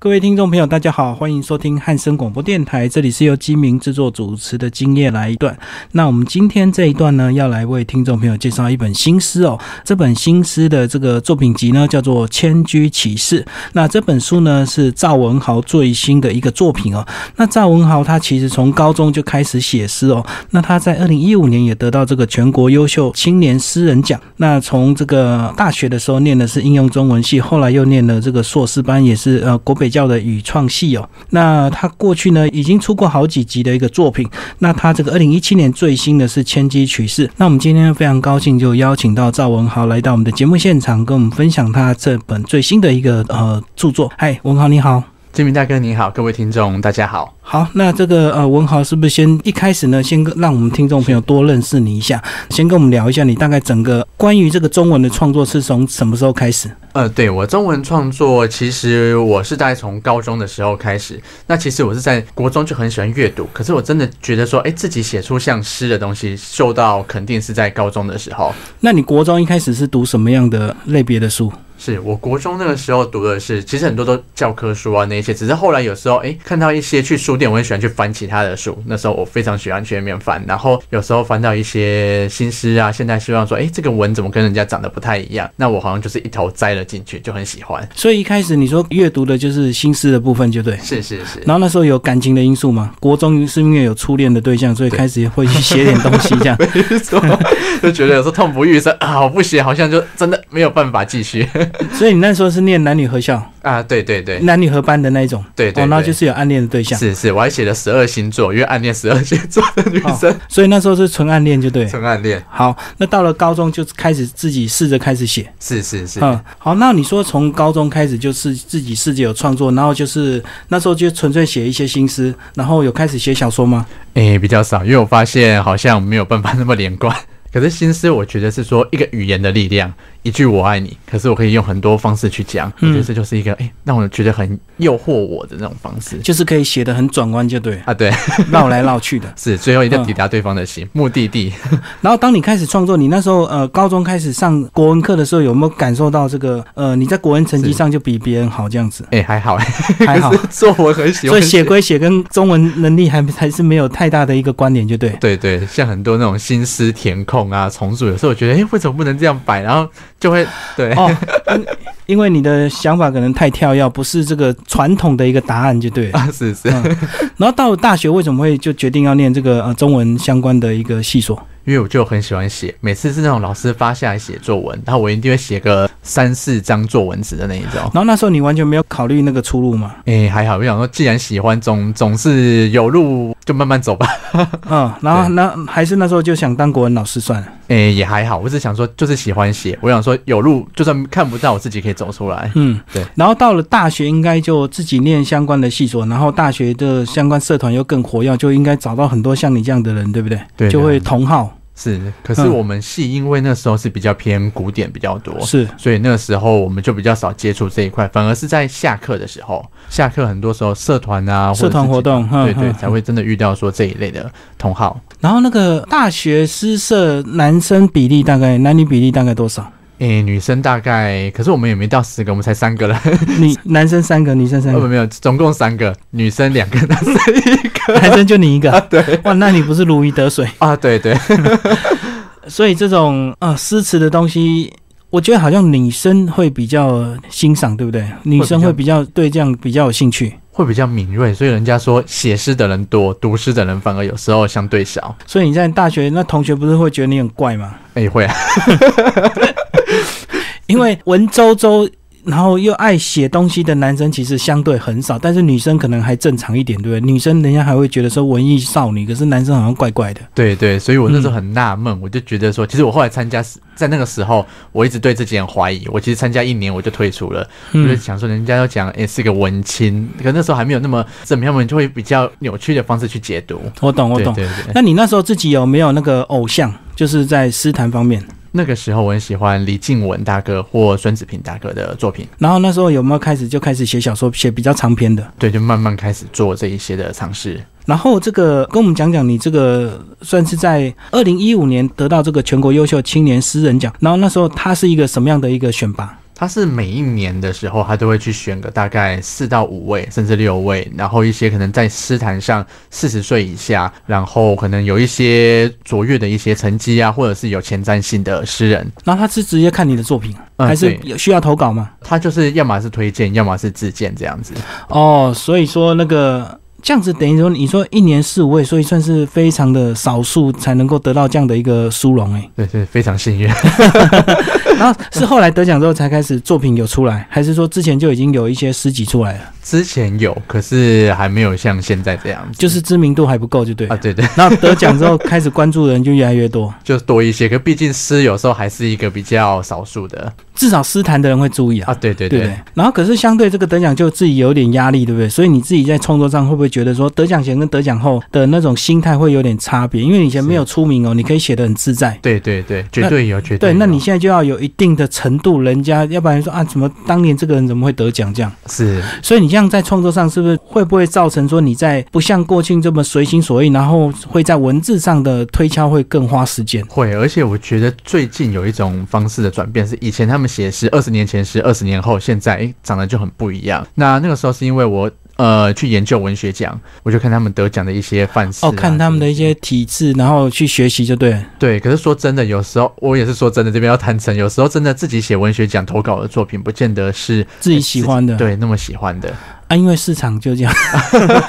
各位听众朋友，大家好，欢迎收听汉声广播电台，这里是由金明制作主持的《今夜来一段》。那我们今天这一段呢，要来为听众朋友介绍一本新诗哦。这本新诗的这个作品集呢，叫做《迁居启事》。那这本书呢，是赵文豪最新的一个作品哦。那赵文豪他其实从高中就开始写诗哦。那他在二零一五年也得到这个全国优秀青年诗人奖。那从这个大学的时候念的是应用中文系，后来又念了这个硕士班，也是呃国北。比较的语创系哦，那他过去呢已经出过好几集的一个作品，那他这个二零一七年最新的是《千机取士》，那我们今天非常高兴就邀请到赵文豪来到我们的节目现场，跟我们分享他这本最新的一个呃著作。嗨，文豪你好。金明大哥你好，各位听众大家好。好，那这个呃文豪是不是先一开始呢，先让我们听众朋友多认识你一下，先跟我们聊一下你大概整个关于这个中文的创作是从什么时候开始？呃，对我中文创作，其实我是在从高中的时候开始。那其实我是在国中就很喜欢阅读，可是我真的觉得说，哎，自己写出像诗的东西，受到肯定是在高中的时候。那你国中一开始是读什么样的类别的书？是我国中那个时候读的是，其实很多都教科书啊那些，只是后来有时候哎看到一些去书店，我很喜欢去翻其他的书。那时候我非常喜欢去那面翻，然后有时候翻到一些新诗啊，现在希望说哎这个文怎么跟人家长得不太一样，那我好像就是一头栽了进去，就很喜欢。所以一开始你说阅读的就是新诗的部分，就对。是是是。然后那时候有感情的因素吗？国中是因为有初恋的对象，所以开始会去写点东西这样。没错，就觉得有时候痛不欲生啊，我不写好像就真的没有办法继续。所以你那时候。是念男女合校啊，对对对，男女合班的那一种，对对，然后就是有暗恋的对象，是是，我还写了十二星座，因为暗恋十二星座的女生，所以那时候是纯暗恋，就对，纯暗恋。好，那到了高中就开始自己试着开始写，是是是，嗯，好，那你说从高中开始就是自己试着有创作，然后就是那时候就纯粹写一些心思，然后有开始写小说吗？诶，比较少，因为我发现好像没有办法那么连贯。可是心思，我觉得是说一个语言的力量。一句我爱你，可是我可以用很多方式去讲，我觉得这就是一个哎，让我觉得很诱惑我的那种方式，就是可以写的很转弯，就对啊，对，绕来绕去的，是最后一定要抵达对方的心目的地。然后当你开始创作，你那时候呃高中开始上国文课的时候，有没有感受到这个呃你在国文成绩上就比别人好这样子？哎，还好，还好，作文很喜欢，所以写归写，跟中文能力还还是没有太大的一个关联，就对。对对，像很多那种心思填空啊、重组，有时候我觉得哎，为什么不能这样摆？然后就会对。哦，因为你的想法可能太跳跃，不是这个传统的一个答案，就对啊，是是。然后到了大学，为什么会就决定要念这个呃中文相关的一个系所？因为我就很喜欢写，每次是那种老师发下来写作文，然后我一定会写个三四张作文纸的那一种。然后那时候你完全没有考虑那个出路吗？哎，还好，我想说，既然喜欢，总总是有路，就慢慢走吧。嗯，然后那还是那时候就想当国文老师算了。哎，也还好，我是想说，就是喜欢写，我想说有路，就算看不到，我自己可以走出来。嗯，对。然后到了大学，应该就自己念相关的系所，然后大学的相关社团又更活跃，就应该找到很多像你这样的人，对不对？对，就会同好。是，可是我们系因为那时候是比较偏古典比较多，是，所以那个时候我们就比较少接触这一块，反而是在下课的时候，下课很多时候社团啊，社团活动，对对，才会真的遇到说这一类的同好。然后那个大学诗社男生比例大概男女比例大概多少？诶，女生大概，可是我们也没到十个，我们才三个了。你男生三个，女生三个，没有，总共三个，女生两个，男生一个，男生就你一个。对，哇，那你不是如鱼得水啊？对对。所以这种啊诗词的东西，我觉得好像女生会比较欣赏，对不对？女生会比较对这样比较有兴趣，会比较敏锐。所以人家说写诗的人多，读诗的人反而有时候相对少。所以你在大学那同学不是会觉得你很怪吗？哎，会啊。因为文绉绉，然后又爱写东西的男生其实相对很少，但是女生可能还正常一点，对不对？女生人家还会觉得说文艺少女，可是男生好像怪怪的。对对，所以我那时候很纳闷，我就觉得说，其实我后来参加，在那个时候，我一直对自己很怀疑。我其实参加一年我就退出了，我就想说，人家要讲诶是个文青，可那时候还没有那么怎么样，我们就会比较扭曲的方式去解读。我懂，我懂。对对。那你那时候自己有没有那个偶像，就是在诗坛方面？那个时候我很喜欢李静文大哥或孙子平大哥的作品，然后那时候有没有开始就开始写小说，写比较长篇的？对，就慢慢开始做这一些的尝试。然后这个跟我们讲讲，你这个算是在二零一五年得到这个全国优秀青年诗人奖，然后那时候他是一个什么样的一个选拔？他是每一年的时候，他都会去选个大概四到五位，甚至六位，然后一些可能在诗坛上四十岁以下，然后可能有一些卓越的一些成绩啊，或者是有前瞻性的诗人。然后他是直接看你的作品，嗯还是有需要投稿吗？他就是要么是推荐，要么是自荐这样子。哦，所以说那个这样子等于说，你说一年四五位，所以算是非常的少数才能够得到这样的一个殊荣哎。对对，非常幸运。然后是后来得奖之后才开始作品有出来，还是说之前就已经有一些诗集出来了？之前有，可是还没有像现在这样子。就是知名度还不够，就对啊，。对对，然后得奖之后，开始关注的人就越来越多，就多一些。可毕竟诗有时候还是一个比较少数的至少诗坛的人会注意啊对对对？然后可是相对这个得奖就自己有点压力，对不对？所以你自己在创作上会不会觉得说得奖前跟得奖后的那种心态会有点差别？因为以前没有出名哦，你可以写得很自在。对对对，绝对有，绝对，对那你现在就要有一定的程度，人家要不然说啊，怎么当年这个人怎么会得奖这样？是所以你这样在创作上是不是会不会造成说你在不像过去这么随心所欲，然后会在文字上的推敲会更花时间？会，而且我觉得最近有一种方式的转变，是以前他们写诗，二十年前诗，二十年后现在诶长得就很不一样。那那个时候是因为我呃去研究文学奖，我就看他们得奖的一些范式、啊，哦，看他们的一些体制，然后去学习就对了。对。可是说真的，有时候我也是说真的，这边要坦诚，有时候真的自己写文学奖投稿的作品，不见得是自己喜欢的，对那么喜欢的。啊，因为市场就这样，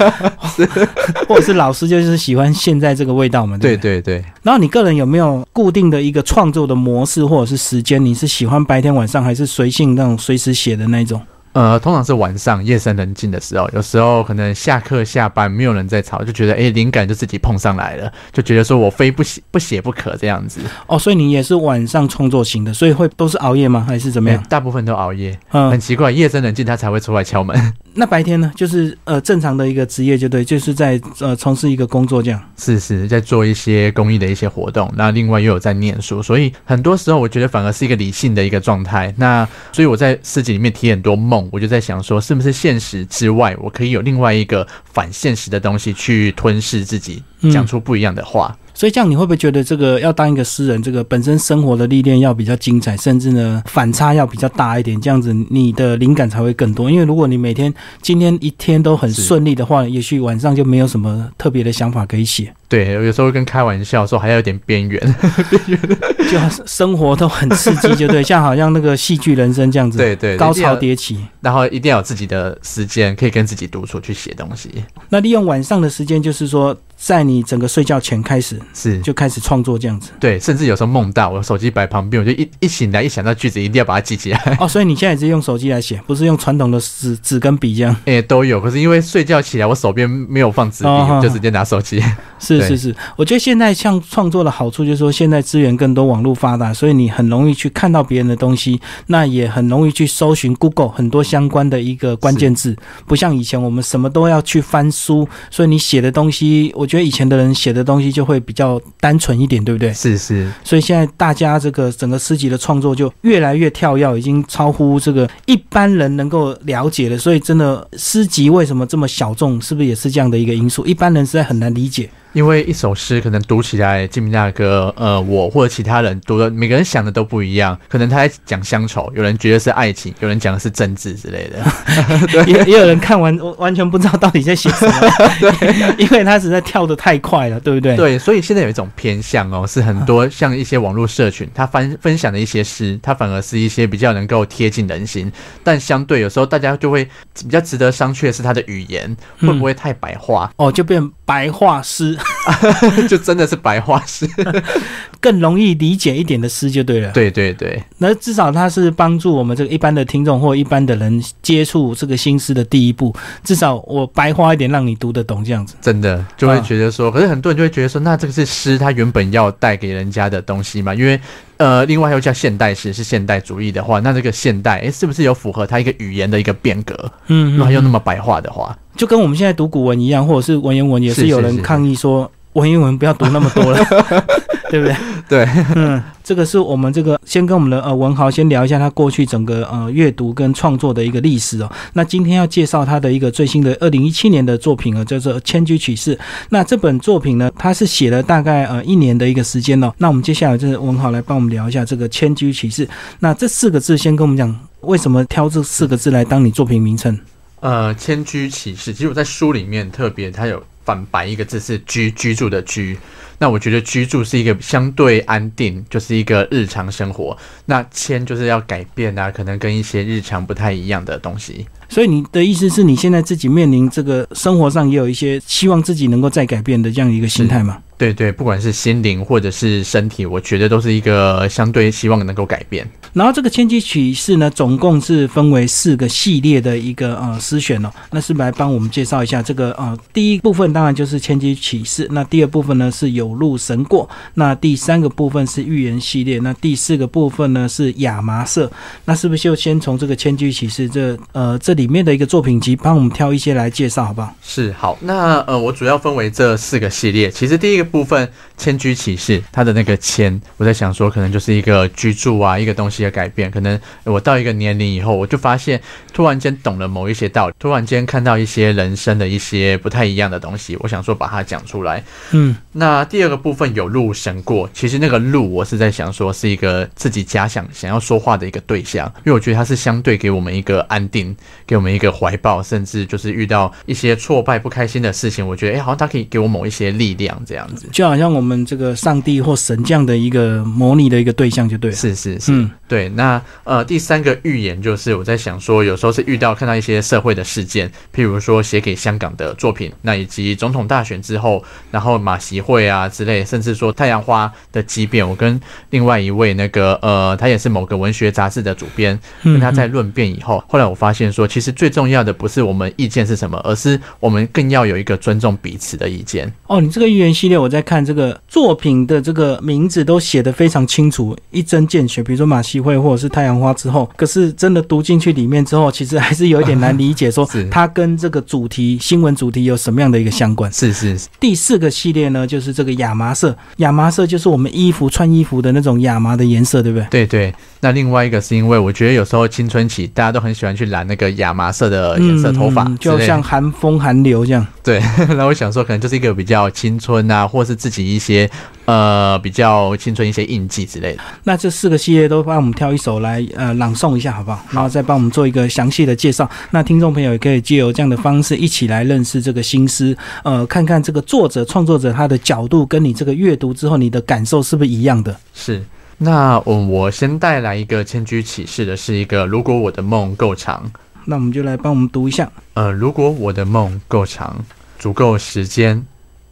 或者是老师就是喜欢现在这个味道嘛。对对。对对，然后你个人有没有固定的一个创作的模式或者是时间？你是喜欢白天晚上还是随性那种随时写的那种？呃，通常是晚上夜深人静的时候，有时候可能下课下班没有人在吵，就觉得哎灵感就自己碰上来了，就觉得说我非不写不写不可这样子。哦，所以你也是晚上创作型的，所以会都是熬夜吗？还是怎么样诶？大部分都熬夜，嗯很，奇怪，夜深人静他才会出来敲门。那白天呢？就是呃正常的一个职业，就对，就是在呃从事一个工作这样。是是，在做一些公益的一些活动，那另外又有在念书，所以很多时候我觉得反而是一个理性的一个状态。那所以我在诗集里面提很多梦，我就在想说，是不是现实之外，我可以有另外一个反现实的东西去吞噬自己，嗯讲出不一样的话。所以这样你会不会觉得这个要当一个诗人，这个本身生活的历练要比较精彩，甚至呢反差要比较大一点，这样子你的灵感才会更多。因为如果你每天今天一天都很顺利的话，也许晚上就没有什么特别的想法可以写，对，有时候会跟开玩笑说还要有点边缘。就生活都很刺激，就对，像好像那个戏剧人生这样子，对对，高潮迭起。然后一定要有自己的时间，可以跟自己独处去写东西。那利用晚上的时间，就是说在你整个睡觉前开始是，就开始创作这样子。对，甚至有时候梦到我手机摆旁边，我就一一醒来，一想到句子，一定要把它记起来。哦，所以你现在也是用手机来写，不是用传统的纸纸跟笔这样。哎、都有。可是因为睡觉起来，我手边没有放纸笔，哦就直接拿手机。对是是是，我觉得现在像创作的好处就是说，现在资源更多，网络发达，所以你很容易去看到别人的东西，那也很容易去搜寻 Google 很多相关的一个关键字，不像以前我们什么都要去翻书，所以你写的东西，我觉得以前的人写的东西就会比较单纯一点，对不对？是是，所以现在大家这个整个诗集的创作就越来越跳跃，已经超乎这个一般人能够了解的。所以真的诗集为什么这么小众，是不是也是这样的一个因素？一般人实在很难理解。因为一首诗可能读起来，金明大哥，呃，我或者其他人读的，每个人想的都不一样。可能他在讲乡愁，有人觉得是爱情，有人讲的是政治之类的。也也有人看完完全不知道到底在写什么，对因为他实在跳得太快了，对不对？对，所以现在有一种偏向哦，是很多像一些网络社群，他分分享的一些诗，它反而是一些比较能够贴近人心，但相对有时候大家就会比较值得商榷的是他的语言会不会太白话，哦，就变白话诗，就真的是白话诗。更容易理解一点的诗就对了。对对对，那至少它是帮助我们这个一般的听众或一般的人接触这个新诗的第一步。至少我白话一点，让你读得懂这样子。真的就会觉得说，可是很多人就会觉得说，那这个是诗，它原本要带给人家的东西嘛？因为呃，另外又叫现代诗，是现代主义的话，那这个现代，诶，是不是有符合它一个语言的一个变革？嗯，如果它又那么么白话的话，就跟我们现在读古文一样，或者是文言文，也是是有人抗议说，文言文不要读那么多了，对不对？对，嗯，这个是我们这个先跟我们的呃文豪先聊一下他过去整个呃阅读跟创作的一个历史哦。那今天要介绍他的一个最新的二零一七年的作品啊，叫做《千居启事》。那这本作品呢，他是写了大概呃一年的一个时间哦。那我们接下来就是文豪来帮我们聊一下这个《千居启事》。那这四个字先跟我们讲，为什么挑这四个字来当你作品名称？呃，千居启事，其实我在书里面特别，它有反白一个字是居居住的居。那我觉得居住是一个相对安定，就是一个日常生活。那迁就是要改变啊，可能跟一些日常不太一样的东西。所以你的意思是你现在自己面临这个生活上也有一些希望自己能够再改变的这样一个心态吗？对对，不管是心灵或者是身体，我觉得都是一个相对希望能够改变。然后这个千机启示呢，总共是分为四个系列的一个呃诗选哦。那是不是来帮我们介绍一下这个呃第一部分当然就是千机启示，那第二部分呢是有路神过，那第三个部分是预言系列，那第四个部分呢是亚麻色。那是不是就先从这个千机启示这呃这里面的一个作品集，帮我们挑一些来介绍好不好？是好，那呃我主要分为这四个系列。其实第一个部分迁居启示，它的那个迁，我在想说可能就是一个居住啊，一个东西的改变。可能我到一个年龄以后，我就发现突然间懂了某一些道理，突然间看到一些人生的一些不太一样的东西，我想说把它讲出来。嗯，那第二个部分有路神过，其实那个路我是在想说是一个自己假想想要说话的一个对象，因为我觉得它是相对给我们一个安定，给我们一个怀抱，甚至就是遇到一些挫败不开心的事情，我觉得哎，好像他可以给我某一些力量这样子，就好像我们这个上帝或神这样的一个模拟的一个对象，就对了。是是是，对。那呃，第三个预言就是我在想说，有时候是遇到看到一些社会的事件，譬如说写给香港的作品，那以及总统大选之后，然后马习会啊之类，甚至说太阳花的畸变，我跟另外一位那个呃，他也是某个文学杂志的主编，跟他在论辩以后，后来我发现说，其实最重要的不是我们意见是什么，而是我们更要有一个尊重彼此的意见。哦，你这个预言系列，我在看这个作品的这个名字都写得非常清楚，一针见血。比如说马戏会或者是太阳花之后，可是真的读进去里面之后，其实还是有一点难理解，说它跟这个主题新闻主题有什么样的一个相关？是是是。第四个系列呢，就是这个亚麻色，亚麻色就是我们衣服穿衣服的那种亚麻的颜色，对不对？对对。那另外一个是因为我觉得有时候青春期大家都很喜欢去染那个亚麻色的颜色头发，就像寒风寒流这样。对，那我想说，可能就是一个比较青春啊，或是自己一些呃比较青春一些印记之类的。那这四个系列都帮我们挑一首来呃朗诵一下，好不好？然后再帮我们做一个详细的介绍。那听众朋友也可以借由这样的方式一起来认识这个新诗，呃，看看这个作者创作者他的角度跟你这个阅读之后你的感受是不是一样的？是。那我我先带来一个千居启示的是一个，如果我的梦够长，那我们就来帮我们读一下。呃，如果我的梦够长，足够时间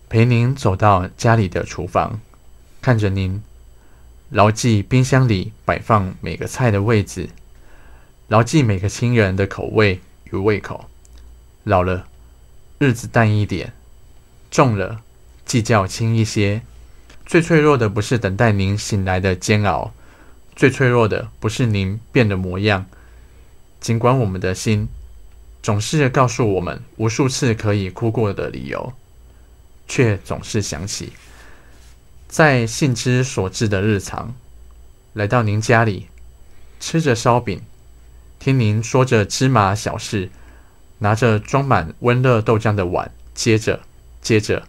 陪您走到家里的厨房，看着您，牢记冰箱里摆放每个菜的位置，牢记每个亲人的口味与胃口。老了，日子淡一点；重了，计较轻一些。最脆弱的不是等待您醒来的煎熬，最脆弱的不是您变的模样。尽管我们的心总是告诉我们无数次可以哭过的理由，却总是想起，在信之所至的日常，来到您家里，吃着烧饼，听您说着芝麻小事，拿着装满温热豆浆的碗，接着，接着，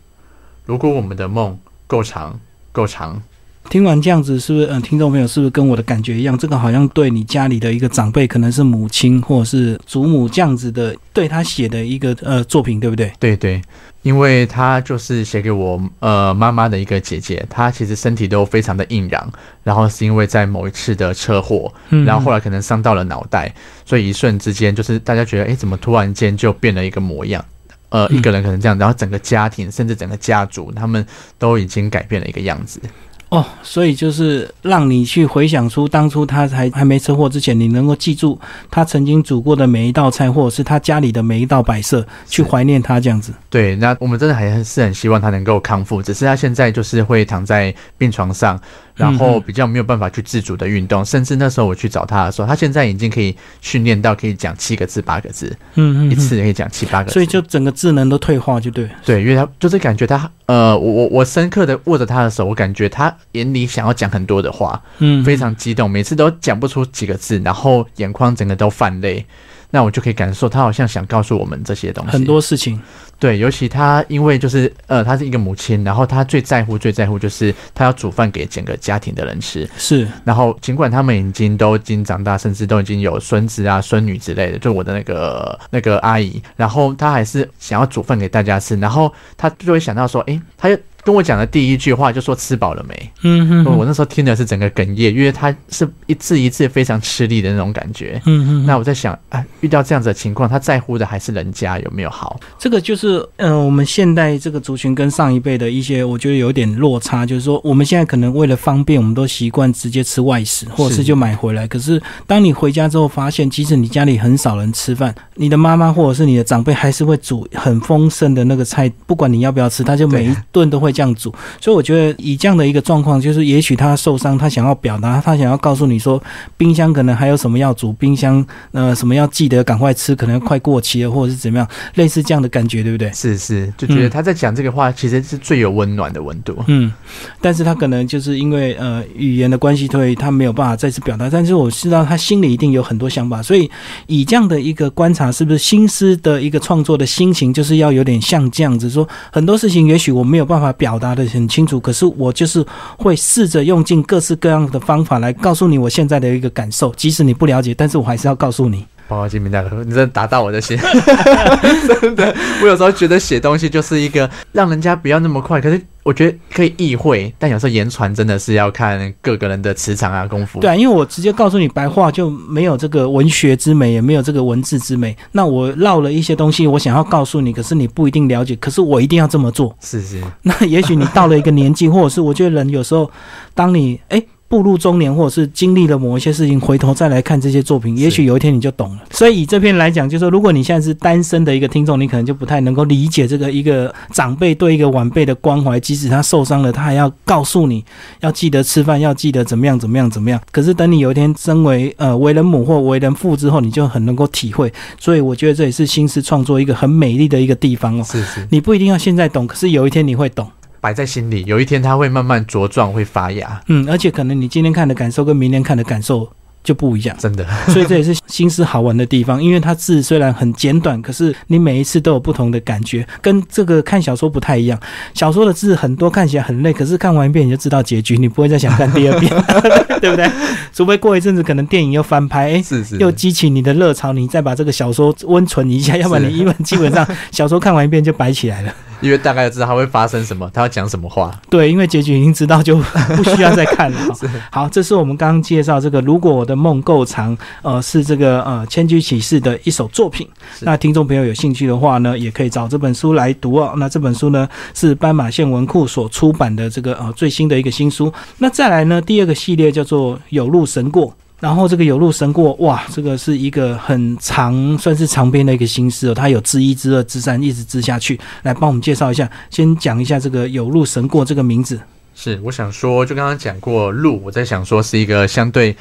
如果我们的梦够长。够长，听完这样子，是不是？嗯，听众朋友是不是跟我的感觉一样？这个好像对你家里的一个长辈，可能是母亲或者是祖母这样子的，对他写的一个呃作品，对不对？对对，因为他就是写给我呃妈妈的一个姐姐，她其实身体都非常的硬朗，然后是因为在某一次的车祸，然后后来可能伤到了脑袋，所以一瞬之间就是大家觉得，哎，怎么突然间就变了一个模样？呃，一个人可能这样，然后整个家庭甚至整个家族，他们都已经改变了一个样子。哦，所以就是让你去回想出当初他还还没车祸之前，你能够记住他曾经煮过的每一道菜，或者是他家里的每一道摆设，去怀念他这样子。对，那我们真的还是很希望他能够康复，只是他现在就是会躺在病床上。然后嗯比较没有办法去自主的运动，甚至那时候我去找他的时候，他现在已经可以训练到可以讲七个字、八个字，嗯嗯，一次可以讲七八个字，所以就整个智能都退化，就对了。对，因为他就是感觉他呃，我我我深刻的握着他的手，我感觉他眼里想要讲很多的话，嗯，非常激动，每次都讲不出几个字，然后眼眶整个都泛泪。那我就可以感受他好像想告诉我们这些东西。很多事情。对，尤其他因为就是呃，她是一个母亲，然后她最在乎最在乎就是她要煮饭给整个家庭的人吃。是，然后尽管他们已经都已经长大，甚至都已经有孙子啊、孙女之类的，就我的那个那个阿姨，然后她还是想要煮饭给大家吃，然后她就会想到说，诶，她跟我讲的第一句话就说吃饱了没？嗯哼哼，我那时候听的是整个哽咽，因为他是一次一次非常吃力的那种感觉。嗯哼，那我在想，啊，遇到这样子的情况，他在乎的还是人家有没有好？这个就是呃，我们现代这个族群跟上一辈的一些，我觉得有点落差，就是说我们现在可能为了方便，我们都习惯直接吃外食，或者是是就买回来。可是当你回家之后，发现即使你家里很少人吃饭，你的妈妈或者是你的长辈还是会煮很丰盛的那个菜，不管你要不要吃，他就每一顿都会这样煮。所以我觉得以这样的一个状况，就是也许他受伤，他想要表达，他想要告诉你说，冰箱可能还有什么要煮，冰箱呃什么要记得赶快吃，可能快过期了，或者是怎么样，类似这样的感觉，对不对？是是，就觉得他在讲这个话，其实是最有温暖的温度。嗯，但是他可能就是因为呃语言的关系，所以他没有办法再次表达。但是我知道他心里一定有很多想法，所以以这样的一个观察，是不是心思的一个创作的心情，就是要有点像这样子说，很多事情也许我没有办法表达的很清楚，可是我就是会试着用尽各式各样的方法来告诉你我现在的一个感受，即使你不了解，但是我还是要告诉你。报告金明大哥，你真的打到我的心，真的。我有时候觉得写东西就是一个让人家不要那么快，可是我觉得可以意会，但有时候言传真的是要看各个人的磁场啊、功夫。对啊，因为我直接告诉你白话就没有这个文学之美，也没有这个文字之美。那我绕了一些东西，我想要告诉你，可是你不一定了解，可是我一定要这么做。是是，那也许你到了一个年纪，或者是我觉得人有时候，当你哎。步入中年，或者是经历了某一些事情，回头再来看这些作品，也许有一天你就懂了。所以以这篇来讲，就是说，如果你现在是单身的一个听众，你可能就不太能够理解这个一个长辈对一个晚辈的关怀，即使他受伤了，他还要告诉你要记得吃饭，要记得怎么样怎么样怎么样。可是等你有一天身为呃为人母或为人父之后，你就很能够体会。所以我觉得这也是新诗创作一个很美丽的一个地方哦。是是，你不一定要现在懂，可是有一天你会懂。摆在心里，有一天它会慢慢茁壮，会发芽。嗯，而且可能你今天看的感受跟明天看的感受就不一样，真的，所以这也是心思好玩的地方。因为它字虽然很简短，可是你每一次都有不同的感觉，跟这个看小说不太一样。小说的字很多，看起来很累，可是看完一遍你就知道结局，你不会再想看第二遍，对不对？除非过一阵子可能电影又翻拍，哎。是是，又激起你的热潮，你再把这个小说温存一下，要不然你一本基本上小说看完一遍就摆起来了。因为大概知道它会发生什么，他要讲什么话。对，因为结局已经知道，就 不需要再看了。好，这是我们刚刚介绍这个《如果我的梦够长》，呃，是这个呃《千居启示》的一首作品。那听众朋友有兴趣的话呢，也可以找这本书来读哦。那这本书呢是斑马线文库所出版的这个呃最新的一个新书。那再来呢，第二个系列叫做《有路神过》。然后这个有路神过，哇，这个是一个很长，算是长篇的一个新诗哦。它有知一、知二、知三，一直知下去。来帮我们介绍一下，先讲一下这个有路神过这个名字。是，我想说，就刚刚讲过路，我在想说是一个相对，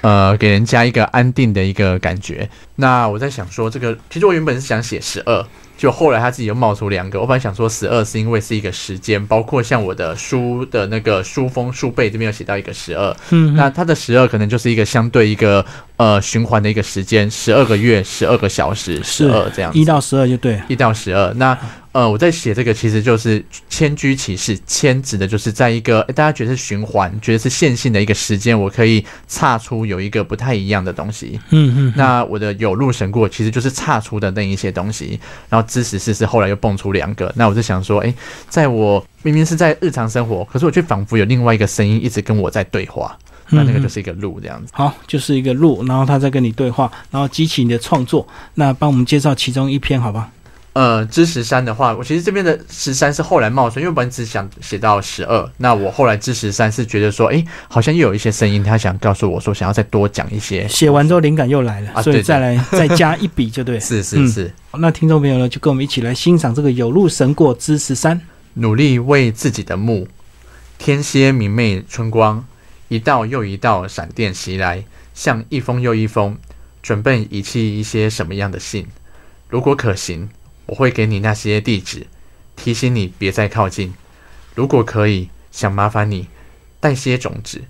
呃，给人家一个安定的一个感觉。那我在想说，这个其实我原本是想写十二，就后来他自己又冒出两个。我本来想说十二是因为是一个时间，包括像我的书的那个书封书背这边有写到一个十二，嗯，那它的十二可能就是一个相对一个呃循环的一个时间，十二个月，十二个小时，十二这样子一到十二就对。一到十二。那呃，我在写这个其实就是迁居启示，迁指的就是在一个、诶大家觉得是循环，觉得是线性的一个时间，我可以岔出有一个不太一样的东西。嗯嗯，那我的有路神过其实就是岔出的那一些东西，然后知识是是后来又蹦出两个。那我就想说，诶，在我明明是在日常生活，可是我却仿佛有另外一个声音一直跟我在对话。那那个嗯就是一个路这样子。好，就是一个路，然后他在跟你对话，然后激起你的创作。那帮我们介绍其中一篇，好吧？呃，知十三的话，我其实这边的十三是后来冒出，因为本来只想写到十二，那我后来知十三是觉得说，诶，好像又有一些声音，他想告诉我说，想要再多讲一些。写完之后灵感又来了，所以再来再加一笔就对了。是是嗯是，那听众朋友呢，就跟我们一起来欣赏这个有路神过之十三。努力为自己的墓天蝎明媚春光，一道又一道闪电袭来，像一封又一封，准备遗弃一些什么样的信？如果可行，我会给你那些地址，提醒你别再靠近。如果可以，想麻烦你带些种子，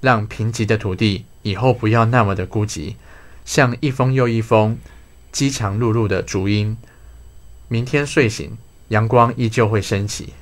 让贫瘠的土地以后不要那么的孤寂，像一封又一封饥肠辘辘的竹音。明天睡醒，阳光依旧会升起。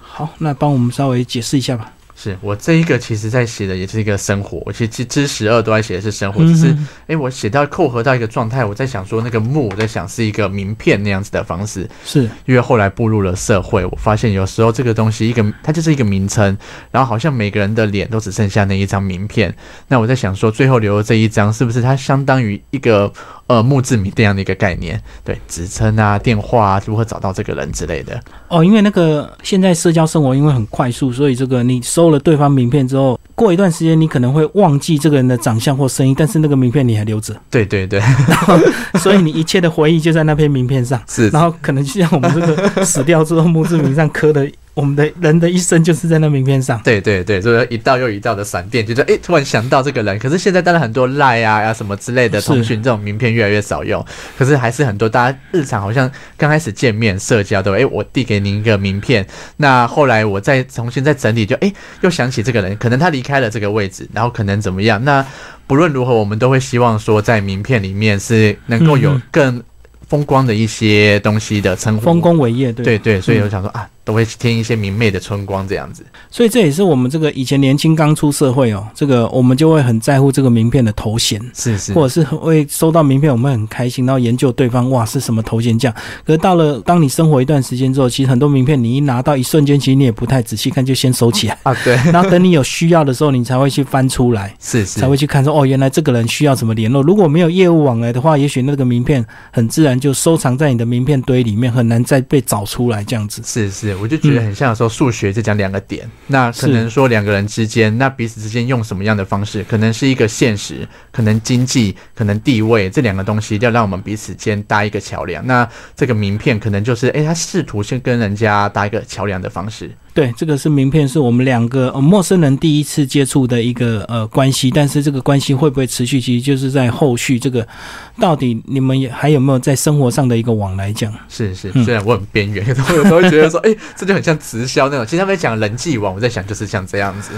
好，那帮我们稍微解释一下吧。是我这一个其实在写的也是一个生活，我其实知十二都在写的是生活，只是哎，我写到扣合到一个状态，我在想说那个木，我在想是一个名片那样子的方式，是。因为后来步入了社会，我发现有时候这个东西一个它就是一个名称，然后好像每个人的脸都只剩下那一张名片，那我在想说最后留的这一张是不是它相当于一个呃墓志铭这样的一个概念？对，职称啊、电话啊，如何找到这个人之类的。哦，因为那个现在社交生活因为很快速，所以这个你收了对方名片之后，过一段时间你可能会忘记这个人的长相或声音，但是那个名片你还留着。对对对，然后 所以你一切的回忆就在那篇名片上。是，然后可能就像我们这个死掉之后墓志铭上刻的。我们的人的一生就是在那名片上，对对对，就是一道又一道的闪电，就是哎，突然想到这个人。可是现在当然很多赖啊啊什么之类的通讯，这种名片越来越少用。可是还是很多大家日常好像刚开始见面社交都哎，我递给您一个名片。那后来我再重新再整理，就哎又想起这个人，可能他离开了这个位置，然后可能怎么样？那不论如何，我们都会希望说，在名片里面是能够有更风光的一些东西的称呼，丰功伟业，对对对。所以我想说啊。都会添一些明媚的春光，这样子。所以这也是我们这个以前年轻刚出社会哦，这个我们就会很在乎这个名片的头衔，是是，或者是会收到名片，我们很开心，然后研究对方哇是什么头衔这样。可是到了当你生活一段时间之后，其实很多名片你一拿到一瞬间，其实你也不太仔细看，就先收起来啊。对。然后等你有需要的时候，你才会去翻出来，是是，才会去看说哦，原来这个人需要什么联络。如果没有业务往来的话，也许那个名片很自然就收藏在你的名片堆里面，很难再被找出来这样子。是是，我就觉得很像。说数学就讲两个点，那可能说两个人之间，那彼此之间用什么样的方式，可能是一个现实，可能经济，可能地位，这两个东西要让我们彼此间搭一个桥梁。那这个名片可能就是，诶，他试图先跟人家搭一个桥梁的方式。对，这个是名片，是我们两个陌生人第一次接触的一个呃关系，但是这个关系会不会持续，其实就是在后续这个到底你们也还有没有在生活上的一个往来讲？是是，虽然我很边缘，有时候有时候会觉得说，哎，这就很像直销那种。其实他们讲人际网，我在想就是像这样子。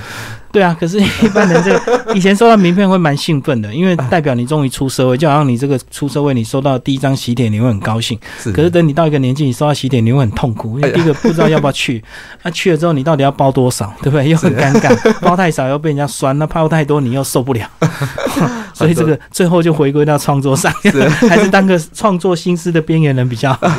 对啊，可是一般人这个以前收到名片会蛮兴奋的，因为代表你终于出社会，就好像你这个出社会，你收到第一张喜帖，你会很高兴。是。可是等你到一个年纪，你收到喜帖，你会很痛苦，因为第一个不知道要不要去，那去了之后，你到底要包多少，对不对？又很尴尬，包太少又被人家酸，那包太多你又受不了，所以这个最后就回归到创作上，还是当个创作心思的边缘人比较好。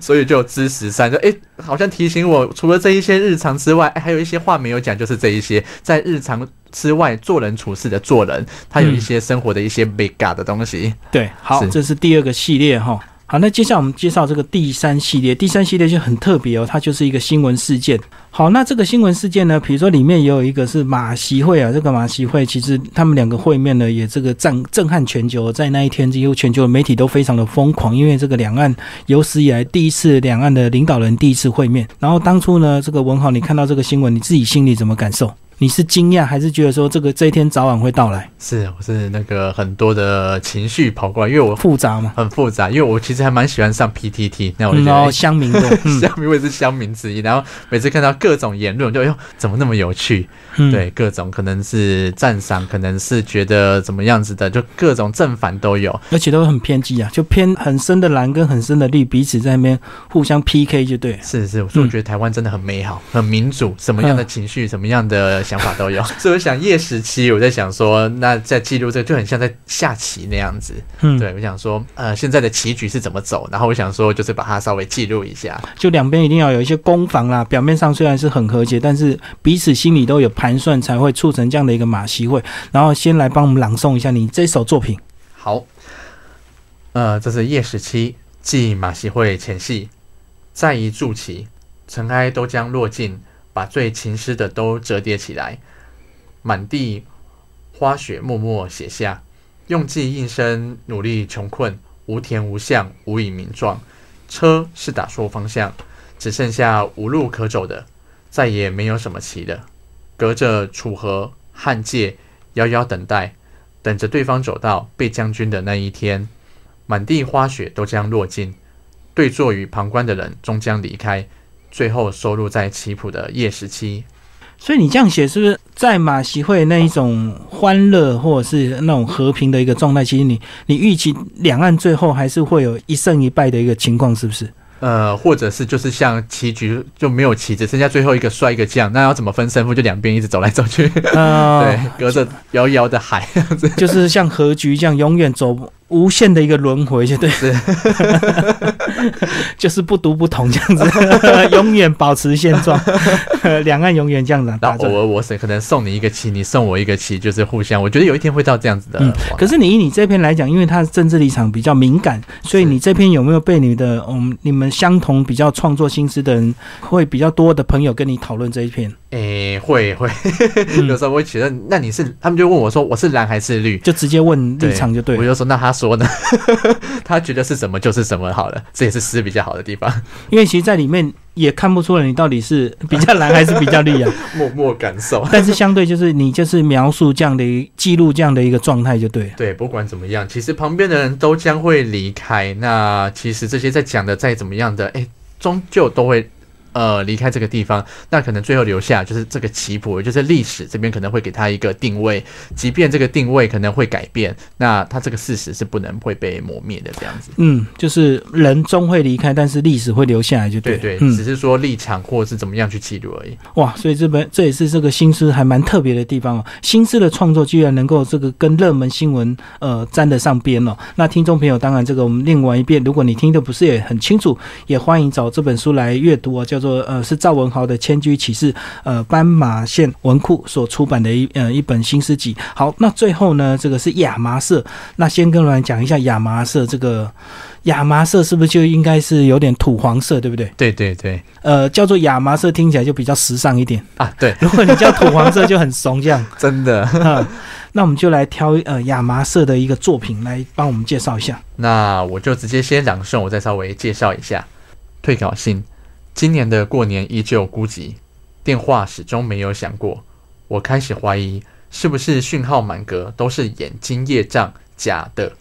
所以就知识三，就哎，好像提醒我，除了这一些日常之外，还有一些话没有讲，就是这一些在日常之外做人处事的做人，他有一些生活的一些 big 的东西。对，好，这是第二个系列哈。好，那接下来我们介绍这个第三系列。第三系列就很特别哦，它就是一个新闻事件。好，那这个新闻事件呢，比如说里面也有一个是马习会啊，这个马习会其实他们两个会面呢，也这个震震撼全球，在那一天几乎全球的媒体都非常的疯狂，因为这个两岸有史以来第一次两岸的领导人第一次会面。然后当初呢，这个文豪，你看到这个新闻，你自己心里怎么感受？你是惊讶还是觉得说这个这一天早晚会到来？是，我是那个很多的情绪跑过来，因为我复杂嘛，很复杂。因为我其实还蛮喜欢上 PTT，那我就觉得乡民的 乡民，我也是乡民之一。然后每次看到各种言论，就哟怎么那么有趣？对，各种可能是赞赏，可能是觉得怎么样子的，就各种正反都有，而且都很偏激啊，就偏很深的蓝跟很深的绿，彼此在那边互相 PK 就对。是是，所以我觉得台湾真的很美好，很民主，什么样的情绪，什么样的。想法都有，所以我想夜时期，我在想说，那在记录这个就很像在下棋那样子。嗯，对我想说，呃，现在的棋局是怎么走？然后我想说，就是把它稍微记录一下。就两边一定要有一些攻防啦，表面上虽然是很和谐，但是彼此心里都有盘盘算，才会促成这样的一个马戏会。然后先来帮我们朗诵一下你这首作品。好，呃，这是夜时期继马戏会前戏，再一筑起，尘埃都将落尽。把最情诗的都折叠起来，满地花雪默默写下，用尽一生努力穷困，无田无巷无以名状。车是打错方向，只剩下无路可走的，再也没有什么骑的。隔着楚河汉界，遥遥等待，等着对方走到被将军的那一天，满地花雪都将落尽，对坐与旁观的人终将离开，最后收录在棋谱的夜十七。所以你这样写，是不是在马习会那一种欢乐或者是那种和平的一个状态？其实你你预期两岸最后还是会有一胜一败的一个情况，是不是？呃，或者是就是像棋局就没有棋，只剩下最后一个帅一个将，那要怎么分胜负？就两边一直走来走去，对，隔着遥遥的海，就是像和局这样永远走。无限的一个轮回，就对，就是不读不同这样子，永远保持现状，两岸永远这样子。那偶尔我可能送你一个棋，你送我一个棋，就是互相。我觉得有一天会到这样子的。嗯，可是你以你这篇来讲，因为他政治立场比较敏感，所以你这篇有没有被你的嗯你们相同比较创作心思的人，会比较多的朋友跟你讨论这一篇？诶，会会，有时候会觉得，那你是他们就问我说，我是蓝还是绿？就直接问立场就对。我就说，那他说呢？他觉得是什么就是什么好了，这也是诗比较好的地方。因为其实，在里面也看不出来你到底是比较蓝还是比较绿啊，默默感受。但是相对就是你就是描述这样的一记录这样的一个状态就对了。对，不管怎么样，其实旁边的人都将会离开。那其实这些在讲的再怎么样的，哎，终究都会。呃，离开这个地方，那可能最后留下就是这个棋谱，也就是历史这边可能会给他一个定位，即便这个定位可能会改变，那他这个事实是不能会被磨灭的这样子。嗯，就是人终会离开，但是历史会留下来，就对对，只是说立场或者是怎么样去记录而已。哇，所以这本这也是这个新诗还蛮特别的地方哦。新诗的创作居然能够这个跟热门新闻呃沾得上边哦。那听众朋友，当然这个我们念完一遍，如果你听的不是也很清楚，也欢迎找这本书来阅读哦，叫。说呃是赵文豪的《迁居启事》，呃斑马线文库所出版的一呃一本新诗集。好，那最后呢，这个是亚麻色。那先跟我们讲一下亚麻色，这个亚麻色是不是就应该是有点土黄色，对不对？对对对。呃，叫做亚麻色听起来就比较时尚一点啊。对，如果你叫土黄色就很怂，这样 真的。那我们就来挑呃亚麻色的一个作品来帮我们介绍一下。那我就直接先朗诵，我再稍微介绍一下退稿信。今年的过年依旧孤寂，电话始终没有响过。我开始怀疑，是不是讯号满格都是眼睛业障假的？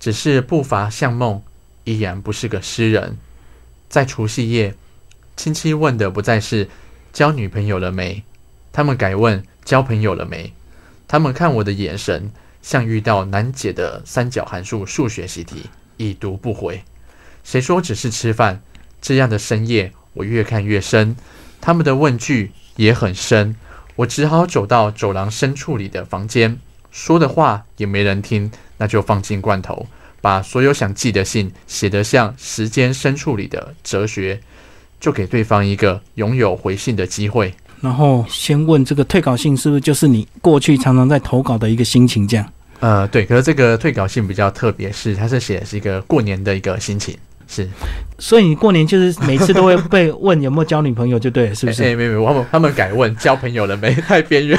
只是步伐像梦，依然不是个诗人。在除夕夜，亲戚问的不再是交女朋友了没，他们改问交朋友了没。他们看我的眼神，像遇到难解的三角函数数学习题，已读不回。谁说只是吃饭？这样的深夜。我越看越深，他们的问句也很深。我只好走到走廊深处里的房间，说的话也没人听，那就放进罐头，把所有想寄的信写得像时间深处里的哲学，就给对方一个拥有回信的机会。然后先问这个退稿信是不是就是你过去常常在投稿的一个心情？这样？呃，对。可是这个退稿信比较特别，是它是写的是一个过年的一个心情。是，所以你过年就是每次都会被问有没有交女朋友，就对了，是不是？哎，没有，他们他们改问交朋友了没？太边缘，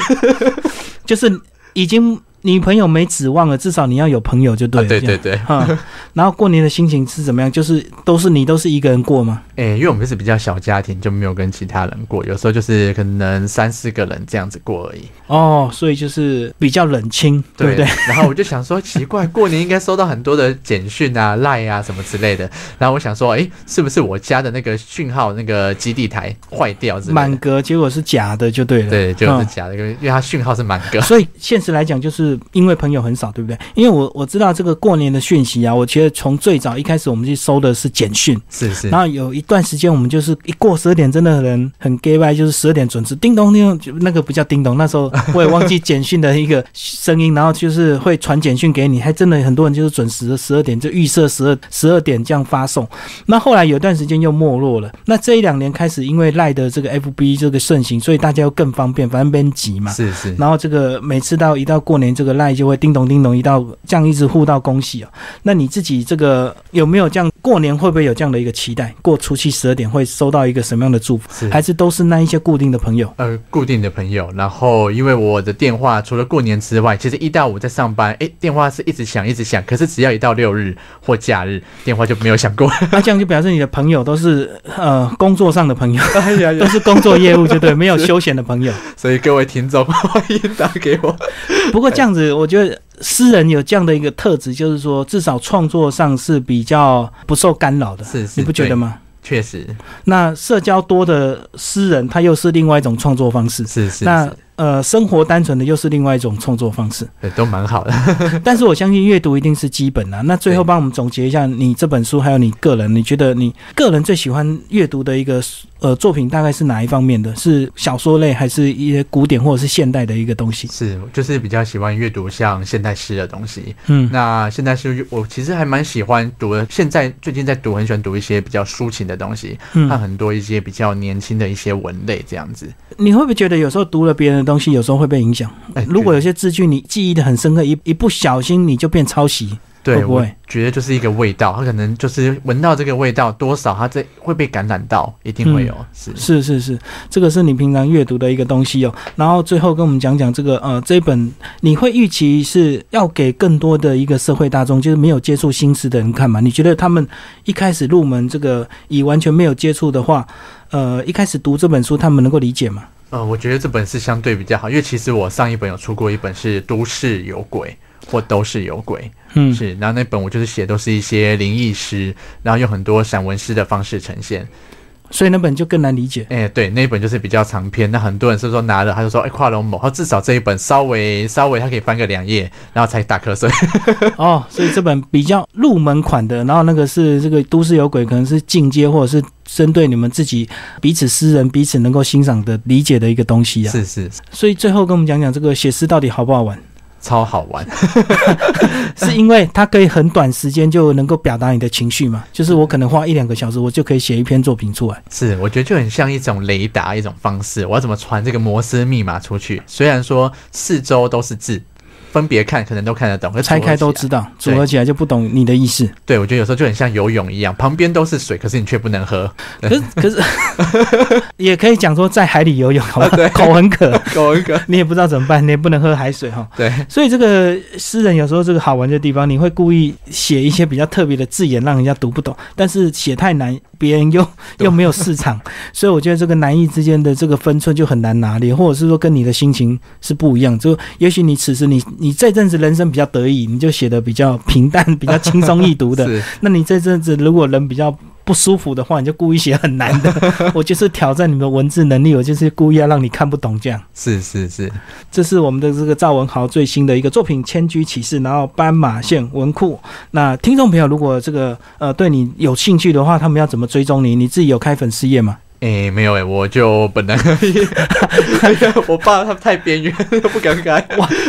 就是已经。女朋友没指望了，至少你要有朋友就对了。对对对，哈。然后过年的心情是怎么样？就是都是你都是一个人过吗？哎，因为我们是比较小家庭，就没有跟其他人过。有时候就是可能三四个人这样子过而已。哦，所以就是比较冷清，对不对？然后我就想说，奇怪，过年应该收到很多的简讯啊、赖啊什么之类的。然后我想说，哎，是不是我家的那个讯号那个基地台坏掉？满格，结果是假的，就对了。对，就是假的，因为因为它讯号是满格。所以现实来讲，就是。因为朋友很少，对不对？因为我我知道这个过年的讯息啊，我觉得从最早一开始我们去收的是简讯，是是。然后有一段时间我们就是一过十二点，真的人很 gay 拜，就是十二点准时叮咚叮咚，那个不叫叮咚，那时候我也忘记简讯的一个声音，然后就是会传简讯给你，还真的很多人就是准时的十二点就预设十二十二点这样发送。那后来有段时间又没落了。那这一两年开始，因为赖的这个 FB 这个盛行，所以大家又更方便，反正编辑嘛，是是。然后这个每次到一到过年就。这个赖就会叮咚叮咚一到这样一直互道恭喜哦。那你自己这个有没有这样过年会不会有这样的一个期待？过除夕十二点会收到一个什么样的祝福？是还是都是那一些固定的朋友？呃，固定的朋友，然后因为我的电话除了过年之外，其实一到五在上班，哎，电话是一直响一直响，可是只要一到六日或假日，电话就没有响过。那 这样就表示你的朋友都是呃工作上的朋友，都是工作业务，就对，没有休闲的朋友。所以各位听众欢迎打给我。不过这样子，我觉得诗人有这样的一个特质，就是说至少创作上是比较不受干扰的，是是，你不觉得吗？确实，那社交多的诗人，他又是另外一种创作方式。是是那是，呃，生活单纯的又是另外一种创作方式。对，都蛮好的。但是我相信阅读一定是基本的。那最后帮我们总结一下，你这本书还有你个人，你觉得你个人最喜欢阅读的一个呃作品大概是哪一方面的？是小说类，还是一些古典或者是现代的一个东西？是，就是比较喜欢阅读像现代诗的东西。嗯，那现代诗，我其实还蛮喜欢读的。现在最近在读，很喜欢读一些比较抒情的东西，嗯看很多一些比较年轻的一些文类这样子。你会不会觉得有时候读了别人的东西，有时候会被影响？哎，如果有些字句你记忆的很深刻，一一不小心你就变抄袭。对，我会不会觉得就是一个味道，他可能就是闻到这个味道，多少他这会被感染到，一定会有。是是是是，这个是你平常阅读的一个东西哦。然后最后跟我们讲讲这个呃，这一本你会预期是要给更多的一个社会大众，就是没有接触新诗的人看嘛？你觉得他们一开始入门这个以完全没有接触的话，呃，一开始读这本书，他们能够理解吗？呃，我觉得这本是相对比较好，因为其实我上一本有出过一本是《都市有鬼》或《都是有鬼》，嗯，是，然后那本我就是写都是一些灵异诗，然后用很多散文诗的方式呈现。所以那本就更难理解。哎、对，那一本就是比较长篇，那很多人是说拿了他就说，哎、跨龙某，他至少这一本稍微稍微他可以翻个两页，然后才打瞌睡。哦，所以这本比较入门款的，然后那个是这个都市有鬼，可能是进阶或者是针对你们自己彼此诗人彼此能够欣赏的理解的一个东西啊。是是，所以最后跟我们讲讲这个写诗到底好不好玩，超好玩。是因为它可以很短时间就能够表达你的情绪嘛？就是我可能花一两个小时，我就可以写一篇作品出来。是，我觉得就很像一种雷达，一种方式。我要怎么传这个摩斯密码出去？虽然说四周都是字，分别看可能都看得懂，可拆开都知道，组合起来就不懂你的意思。对，我觉得有时候就很像游泳一样，旁边都是水，可是你却不能喝。可是可是 也可以讲说在海里游泳，好吧？对口很渴，口很渴，你也不知道怎么办，你也不能喝海水哈。对，所以这个诗人有时候这个好玩的地方，你会故意写一些比较特别的字眼，让人家读不懂，但是写太难，别人又 又没有市场，所以我觉得这个难易之间的这个分寸就很难拿捏，或者是说跟你的心情是不一样。就也许你此时你你这阵子人生比较得意，你就写的比较平淡、比较轻松易读的；那你这阵子如果人比较不舒服的话，你就故意写很难的。我就是挑战你们的文字能力，我就是故意要让你看不懂这样。是是是，这是我们的这个赵文豪最新的一个作品《千居启事》，然后斑马线文库。那听众朋友如果这个呃对你有兴趣的话，他们要怎么追踪你？你自己有开粉丝页吗？诶、没有诶、我就本来我爸他太边缘，不敢改。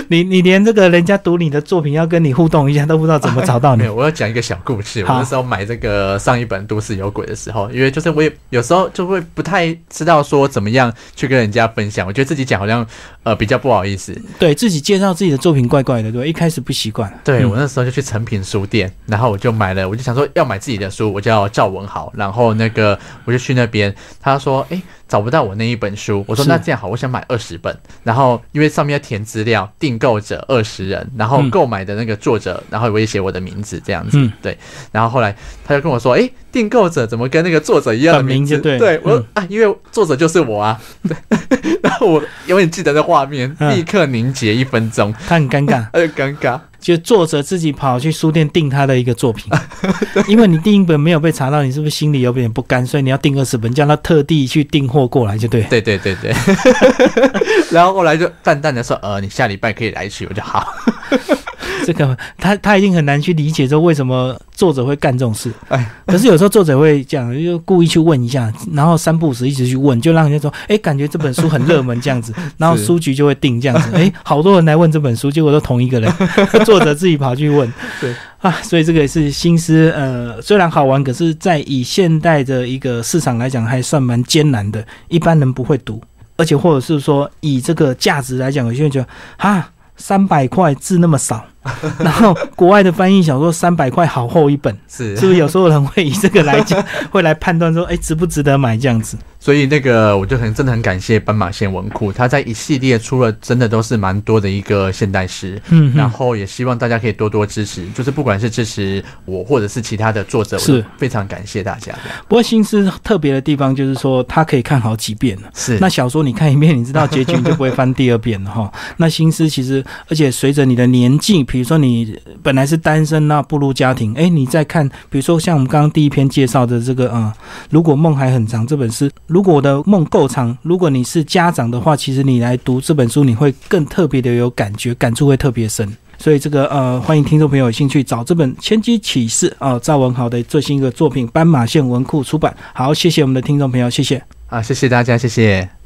你你连这个人家读你的作品要跟你互动一下都不知道怎么找到你 没有，我要讲一个小故事。我那时候买这个上一本《都市有鬼》的时候，因为就是我也有时候就会不太知道说怎么样去跟人家分享，我觉得自己讲好像呃比较不好意思。对自己介绍自己的作品怪怪的，对？一开始不习惯。嗯对我那时候就去诚品书店，然后我就买了，我就想说要买自己的书，我叫赵文豪，然后那个我就去那边，他说诶找不到我那一本书，我说那这样好，我想买二十本，然后因为上面要填资料，订购者二十人，然后嗯购买的那个作者，然后我也写我的名字这样子，嗯。对，然后后来他就跟我说，诶，订购者怎么跟那个作者一样的本名名字？就对。对我啊，因为作者就是我啊，我永远记得那画面，嗯立刻凝结一分钟，他很尴尬，他就尴尬。就作者自己跑去书店订他的一个作品，因为你第一本没有被查到，你是不是心里有点不甘？所以你要订二十本，叫他特地去订货过来，就对。对对对对，然后后来就淡淡的说，呃，你下礼拜可以来取，我就好。这个他他一定很难去理解，说为什么作者会干这种事。哎，可是有时候作者会这样，就故意去问一下，然后三不五时一直去问，就让人家说，哎，感觉这本书很热门这样子，然后书局就会定这样子，哎，好多人来问这本书，结果都同一个人，作者自己跑去问。对啊，所以这个也是心思，呃，虽然好玩，可是在以现代的一个市场来讲，还算蛮艰难的，一般人不会读，而且或者是说以这个价值来讲，有些人觉得啊。三百块字那么少，然后国外的翻译小说三百块好厚一本，是是不是有时候人会以这个来讲，会来判断说，哎，值不值得买这样子？所以那个我就很真的很感谢斑马线文库，它在一系列出了真的都是蛮多的一个现代诗，嗯，然后也希望大家可以多多支持，就是不管是支持我或者是其他的作者，是非常感谢大家。不过新诗特别的地方就是说，它可以看好几遍了。是那小说你看一遍，你知道结局，你就不会翻第二遍了哈。那新诗其实，而且随着你的年纪，比如说你本来是单身，那步入家庭，哎，你再看，比如说像我们刚刚第一篇介绍的这个，嗯，如果梦还很长这本书，如果我的梦够长，如果你是家长的话，其实你来读这本书，你会更特别的有感觉，感触会特别深。所以这个呃，欢迎听众朋友有兴趣找这本《千机启示》啊，赵文豪的最新一个作品，斑马线文库出版。好，谢谢我们的听众朋友，谢谢。啊，谢谢大家，谢谢。